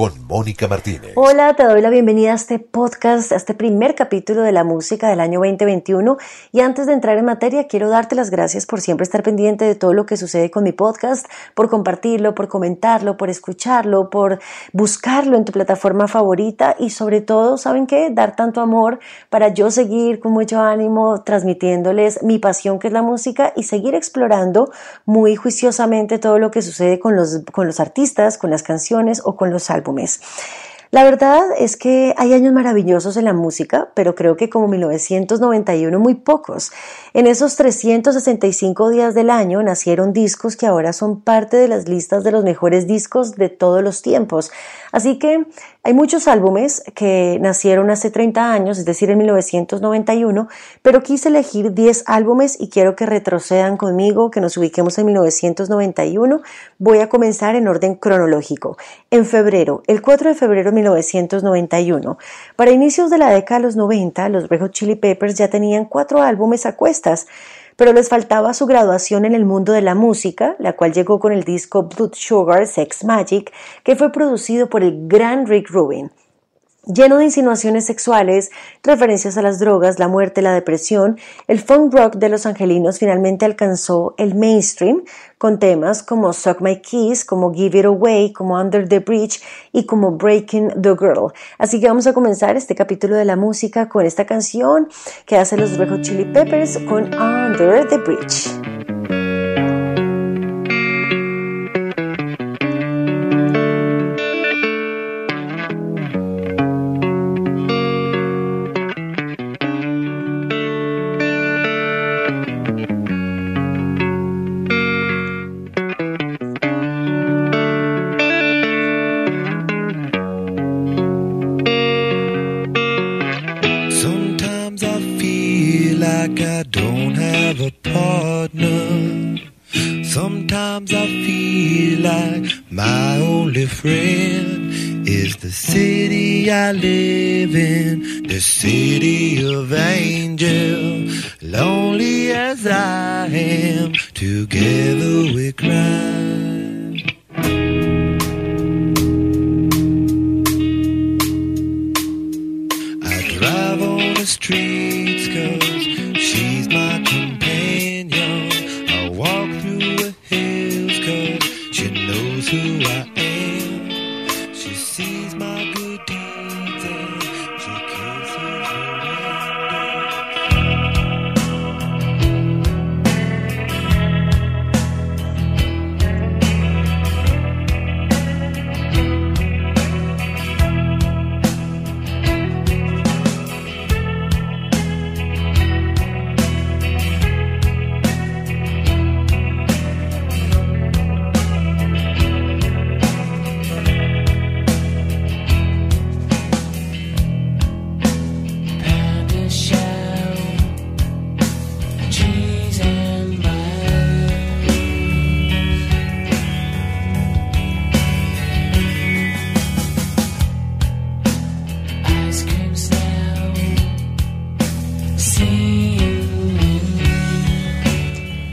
con Mónica Martínez. Hola, te doy la bienvenida a este podcast, a este primer capítulo de la música del año 2021. Y antes de entrar en materia, quiero darte las gracias por siempre estar pendiente de todo lo que sucede con mi podcast, por compartirlo, por comentarlo, por escucharlo, por buscarlo en tu plataforma favorita y sobre todo, ¿saben qué? Dar tanto amor para yo seguir con mucho ánimo transmitiéndoles mi pasión que es la música y seguir explorando muy juiciosamente todo lo que sucede con los, con los artistas, con las canciones o con los álbumes álbumes. La verdad es que hay años maravillosos en la música, pero creo que como 1991 muy pocos. En esos 365 días del año nacieron discos que ahora son parte de las listas de los mejores discos de todos los tiempos. Así que hay muchos álbumes que nacieron hace 30 años, es decir, en 1991, pero quise elegir 10 álbumes y quiero que retrocedan conmigo, que nos ubiquemos en 1991. Voy a comenzar en orden cronológico. En febrero, el 4 de febrero de 1991. Para inicios de la década de los 90, los Red Hot Chili Peppers ya tenían cuatro álbumes a cuestas pero les faltaba su graduación en el mundo de la música, la cual llegó con el disco Blood Sugar Sex Magic, que fue producido por el gran Rick Rubin lleno de insinuaciones sexuales, referencias a las drogas, la muerte, la depresión, el funk rock de los angelinos finalmente alcanzó el mainstream con temas como Suck My Kiss, como Give It Away, como Under the Bridge y como Breaking the Girl. Así que vamos a comenzar este capítulo de la música con esta canción que hace los Red Hot Chili Peppers con Under the Bridge. friend is the city I live in.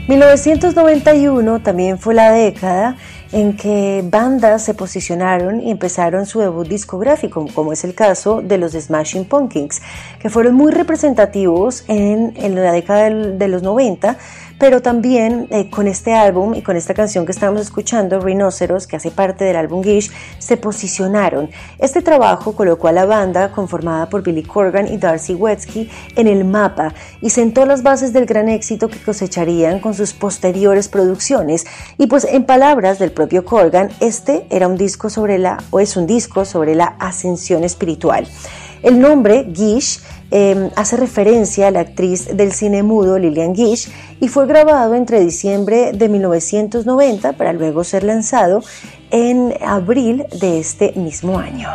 1991 también fue la década en que bandas se posicionaron y empezaron su debut discográfico, como es el caso de los Smashing Pumpkins, que fueron muy representativos en, la década de los 90 pero también eh, con este álbum y con esta canción que estamos escuchando, Rhinoceros, que hace parte del álbum Gish, se posicionaron. Este trabajo colocó a la banda, conformada por Billy Corgan y Darcy Wetsky, en el mapa y sentó las bases del gran éxito que cosecharían con sus posteriores producciones. Y pues en palabras del propio Corgan, este era un disco sobre la, o es un disco sobre la ascensión espiritual. El nombre Gish Em, hace referencia a la actriz del cine mudo Lillian Gish y fue grabado entre diciembre de 1990 para luego ser lanzado en abril de este mismo año.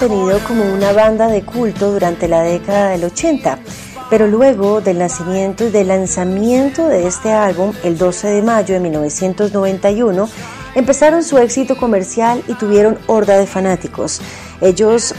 Mantenido como una banda de culto durante la década del 80, pero luego del nacimiento y del lanzamiento de este álbum, el 12 de mayo de 1991, empezaron su éxito comercial y tuvieron horda de fanáticos. Ellos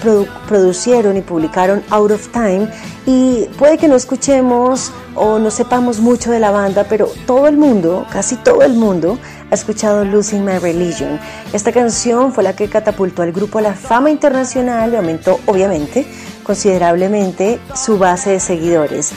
producieron y publicaron Out of Time y puede que no escuchemos o no sepamos mucho de la banda, pero todo el mundo, casi todo el mundo, ha escuchado Losing My Religion. Esta canción fue la que catapultó al grupo a la fama internacional y aumentó, obviamente, considerablemente su base de seguidores.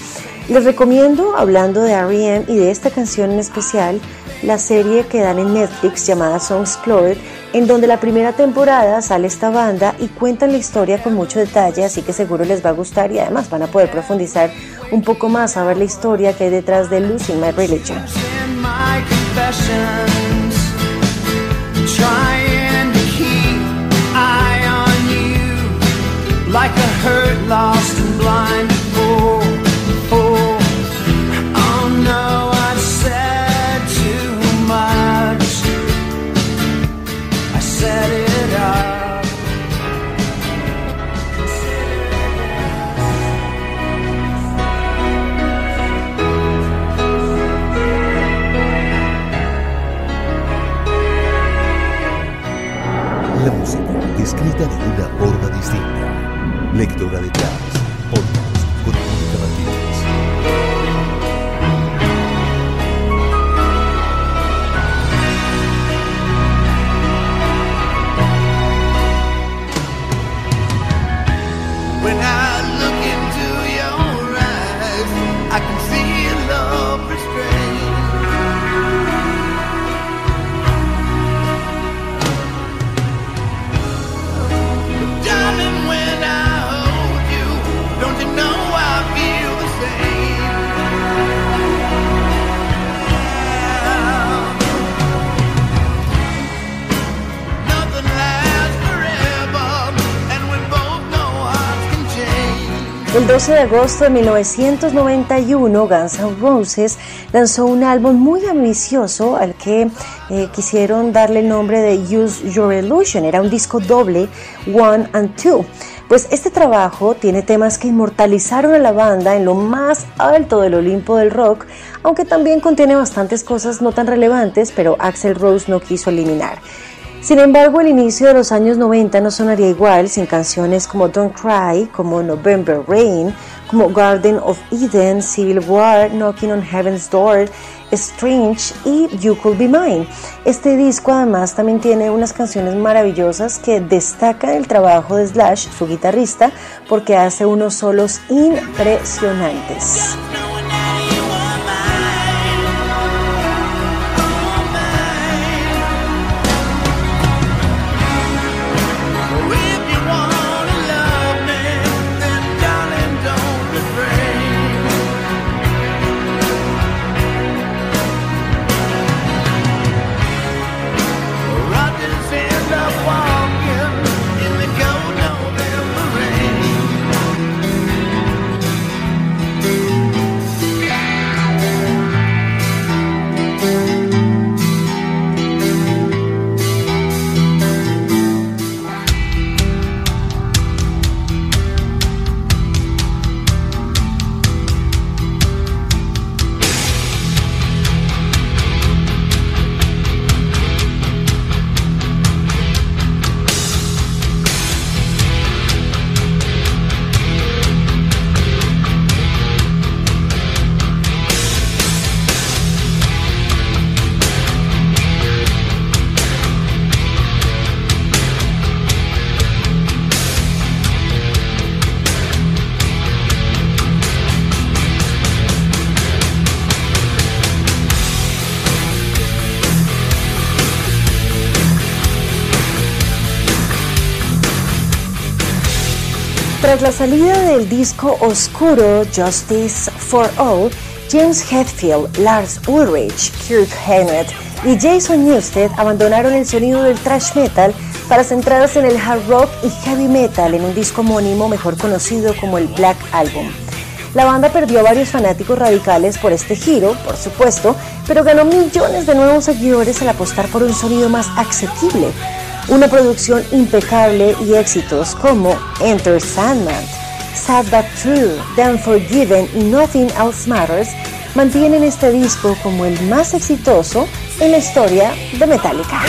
Les recomiendo, hablando de R.E.M. y de esta canción en especial, la serie que dan en Netflix llamada Song Explored, en donde la primera temporada sale esta banda y cuentan la historia con mucho detalle, así que seguro les va a gustar y además van a poder profundizar un poco más a ver la historia que hay detrás de Losing My Religion. escrita distinta. Lectora 12 de agosto de 1991, Guns N' Roses lanzó un álbum muy ambicioso al que eh, quisieron darle el nombre de Use Your Illusion. Era un disco doble, One and Two. Pues este trabajo tiene temas que inmortalizaron a la banda en lo más alto del Olimpo del rock, aunque también contiene bastantes cosas no tan relevantes, pero Axel Rose no quiso eliminar. Sin embargo, el inicio de los años 90 no sonaría igual sin canciones como Don't Cry, como November Rain, como Garden of Eden, Civil War, Knocking on Heaven's Door, Strange y You Could Be Mine. Este disco además también tiene unas canciones maravillosas que destacan el trabajo de Slash, su guitarrista, porque hace unos solos impresionantes. Tras la salida del disco oscuro Justice for All, James Hetfield, Lars Ulrich, Kirk Hammett y Jason Newsted abandonaron el sonido del thrash metal para centrarse en el hard rock y heavy metal en un disco homónimo mejor conocido como el Black Album. La banda perdió a varios fanáticos radicales por este giro, por supuesto, pero ganó millones de nuevos seguidores al apostar por un sonido más asequible. Una producción impecable y éxitos como Enter Sandman, Sad But True, The Unforgiven y Nothing Else Matters mantienen este disco como el más exitoso en la historia de Metallica.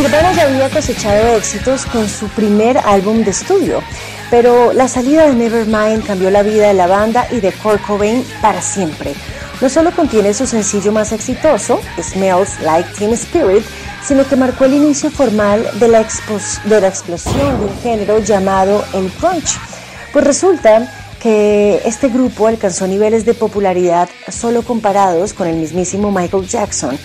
Nirvana ya había cosechado éxitos con su primer álbum de estudio, pero la salida de Nevermind cambió la vida de la banda y de Kurt Cobain para siempre. No solo contiene su sencillo más exitoso, Smells Like Teen Spirit, sino que marcó el inicio formal de la, de la explosión de un género llamado el grunge. Pues resulta que este grupo alcanzó niveles de popularidad solo comparados con el mismísimo Michael Jackson,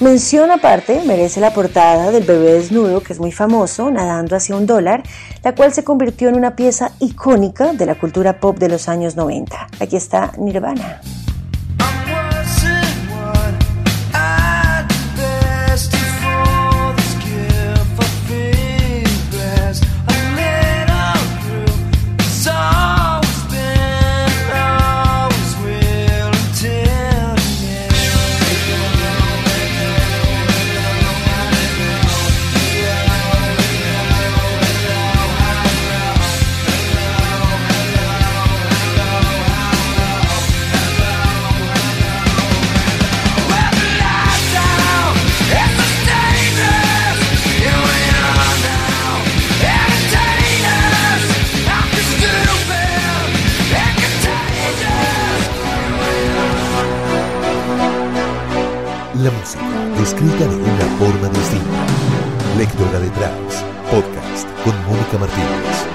Mención aparte merece la portada del bebé desnudo, que es muy famoso, nadando hacia un dólar, la cual se convirtió en una pieza icónica de la cultura pop de los años 90. Aquí está Nirvana. La música escrita de una forma distinta. Lectora detrás. Podcast con Mónica Martínez.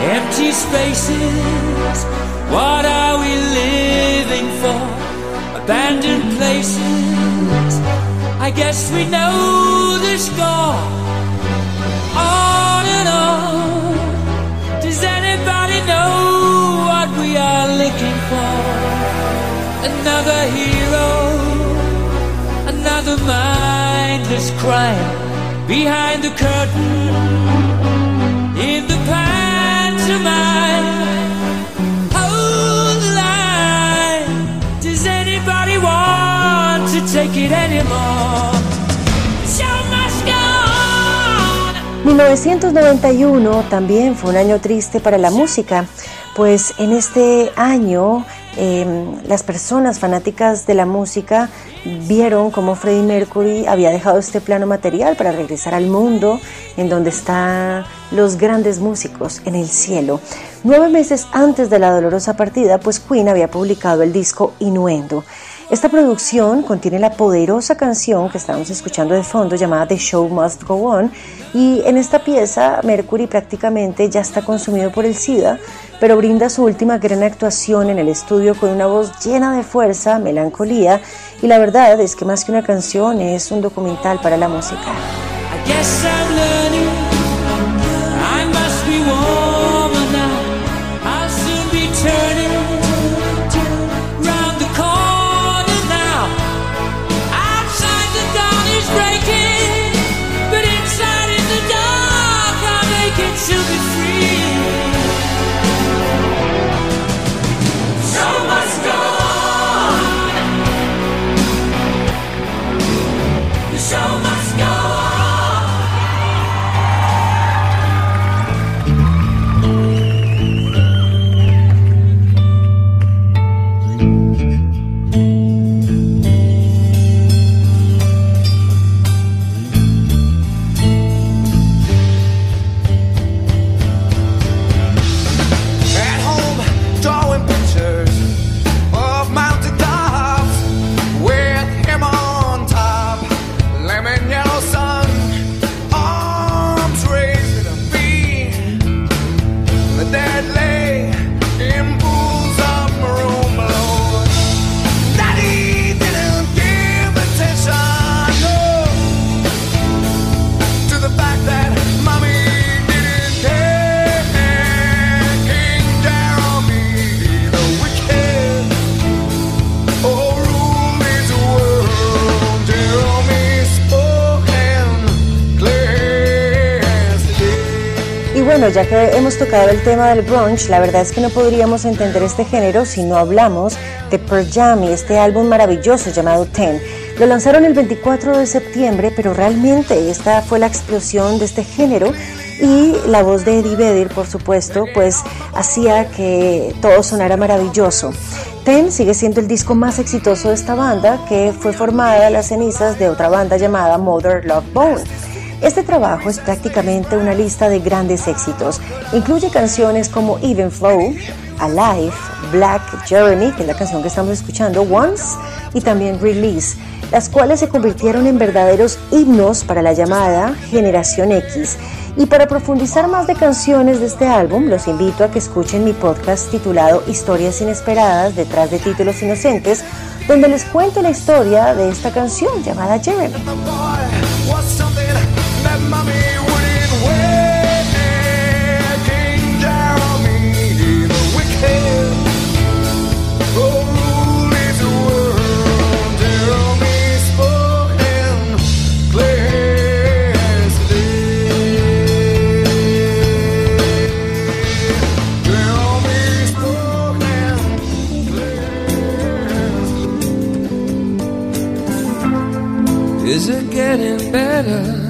Empty spaces, what are we living for? Abandoned places, I guess we know the score. On Another hero, another mindless crime behind the curtain in the. Does anybody want to take it anymore? The show must go on. 1991 también fue un año triste para la música, pues en este año eh, las personas fanáticas de la música vieron cómo Freddie Mercury había dejado este plano material para regresar al mundo en donde están los grandes músicos en el cielo. Nueve meses antes de la dolorosa partida, pues Queen había publicado el disco Innuendo. Esta producción contiene la poderosa canción que estamos escuchando de fondo llamada The Show Must Go On y en esta pieza Mercury prácticamente ya está consumido por el SIDA, pero brinda su última gran actuación en el estudio con una voz llena de fuerza, melancolía y la verdad es que más que una canción es un documental para la música. Bueno, ya que hemos tocado el tema del brunch, la verdad es que no podríamos entender este género si no hablamos de Pearl Jam y este álbum maravilloso llamado Ten. Lo lanzaron el 24 de septiembre, pero realmente esta fue la explosión de este género y la voz de Eddie Vedder, por supuesto, pues hacía que todo sonara maravilloso. Ten sigue siendo el disco más exitoso de esta banda, que fue formada a las cenizas de otra banda llamada Mother Love Bone. Este trabajo es prácticamente una lista de grandes éxitos. Incluye canciones como Even Flow, Alive, Black Jeremy, que es la canción que estamos escuchando, Once, y también Release, las cuales se convirtieron en verdaderos himnos para la llamada Generación X. Y para profundizar más de canciones de este álbum, los invito a que escuchen mi podcast titulado Historias Inesperadas detrás de títulos inocentes, donde les cuento la historia de esta canción llamada Jeremy. Getting better?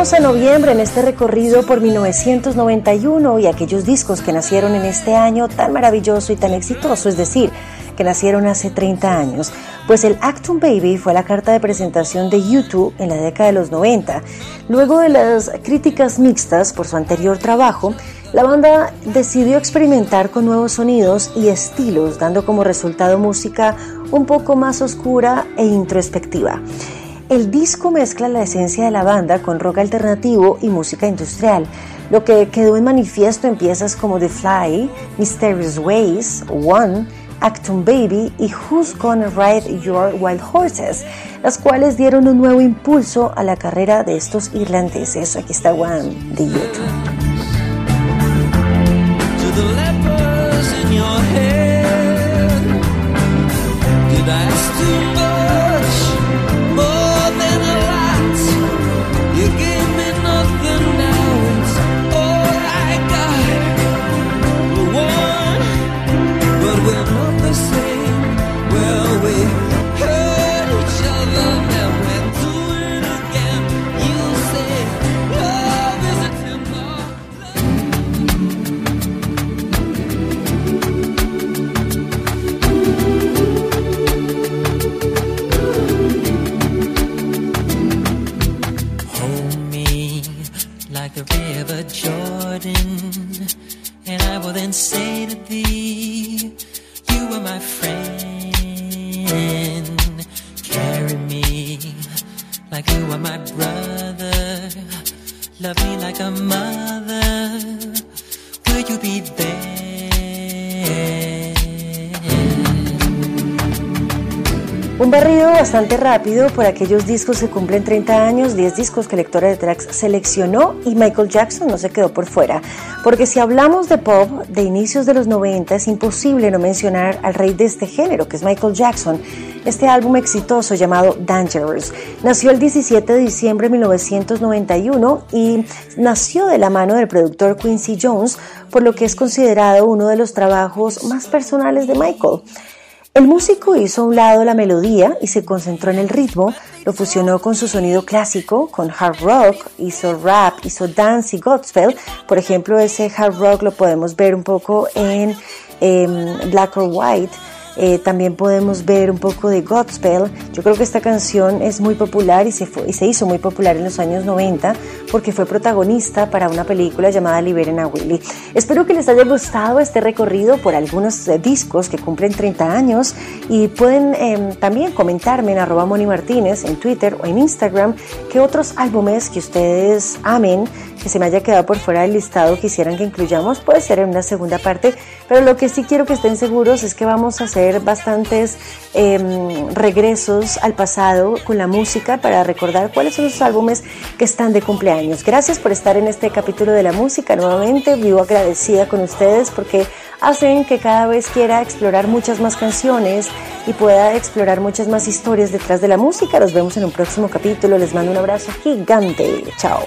A noviembre en este recorrido por 1991 y aquellos discos que nacieron en este año tan maravilloso y tan exitoso, es decir, que nacieron hace 30 años. Pues el Acton Baby fue la carta de presentación de YouTube en la década de los 90. Luego de las críticas mixtas por su anterior trabajo, la banda decidió experimentar con nuevos sonidos y estilos, dando como resultado música un poco más oscura e introspectiva. El disco mezcla la esencia de la banda con rock alternativo y música industrial, lo que quedó en manifiesto en piezas como The Fly, Mysterious Ways, One, Acton Baby y Who's Gonna Ride Your Wild Horses, las cuales dieron un nuevo impulso a la carrera de estos irlandeses. Aquí está One de YouTube. Un barrido bastante rápido por aquellos discos que cumplen 30 años, 10 discos que Lectora de Tracks seleccionó y Michael Jackson no se quedó por fuera. Porque si hablamos de pop de inicios de los 90 es imposible no mencionar al rey de este género, que es Michael Jackson. Este álbum exitoso llamado Dangerous nació el 17 de diciembre de 1991 y nació de la mano del productor Quincy Jones, por lo que es considerado uno de los trabajos más personales de Michael. El músico hizo a un lado la melodía y se concentró en el ritmo, lo fusionó con su sonido clásico, con hard rock, hizo rap, hizo dance y gospel. Por ejemplo, ese hard rock lo podemos ver un poco en em, Black or White eh, también podemos ver un poco de Godspell. Yo creo que esta canción es muy popular y se, y se hizo muy popular en los años 90 porque fue protagonista para una película llamada Liberen a Willy. Espero que les haya gustado este recorrido por algunos eh, discos que cumplen 30 años y pueden em, también comentarme en arroba Moni Martínez en Twitter o en Instagram qué otros álbumes que ustedes amen que se me haya quedado por fuera del listado quisieran que incluyamos, puede ser en una segunda parte, pero lo que sí quiero que estén seguros es que vamos a hacer bastantes em, regresos al pasado con la música para recordar cuáles son los álbumes que están de cumpleaños. Gracias por estar en este capítulo de la música nuevamente, vivo agradecida con ustedes porque hacen que cada vez quiera explorar muchas más canciones y pueda explorar muchas más historias detrás de la música. Los vemos en un próximo capítulo. Les mando un abrazo gigante. Chao.